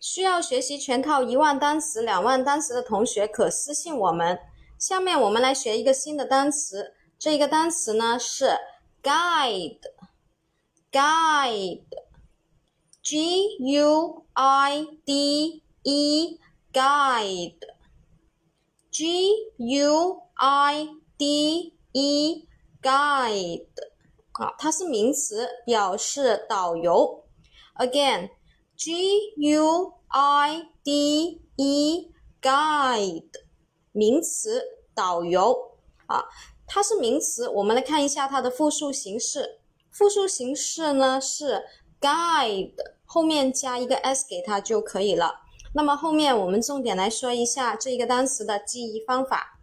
需要学习全套一万单词、两万单词的同学可私信我们。下面我们来学一个新的单词，这个单词呢是 guide，guide，g u i d e，guide，g u i d e，guide，啊，它是名词，表示导游。Again G U I D E Guide，。名词导游啊，它是名词。我们来看一下它的复数形式。复数形式呢是 guide 后面加一个 s 给它就可以了。那么后面我们重点来说一下这一个单词的记忆方法。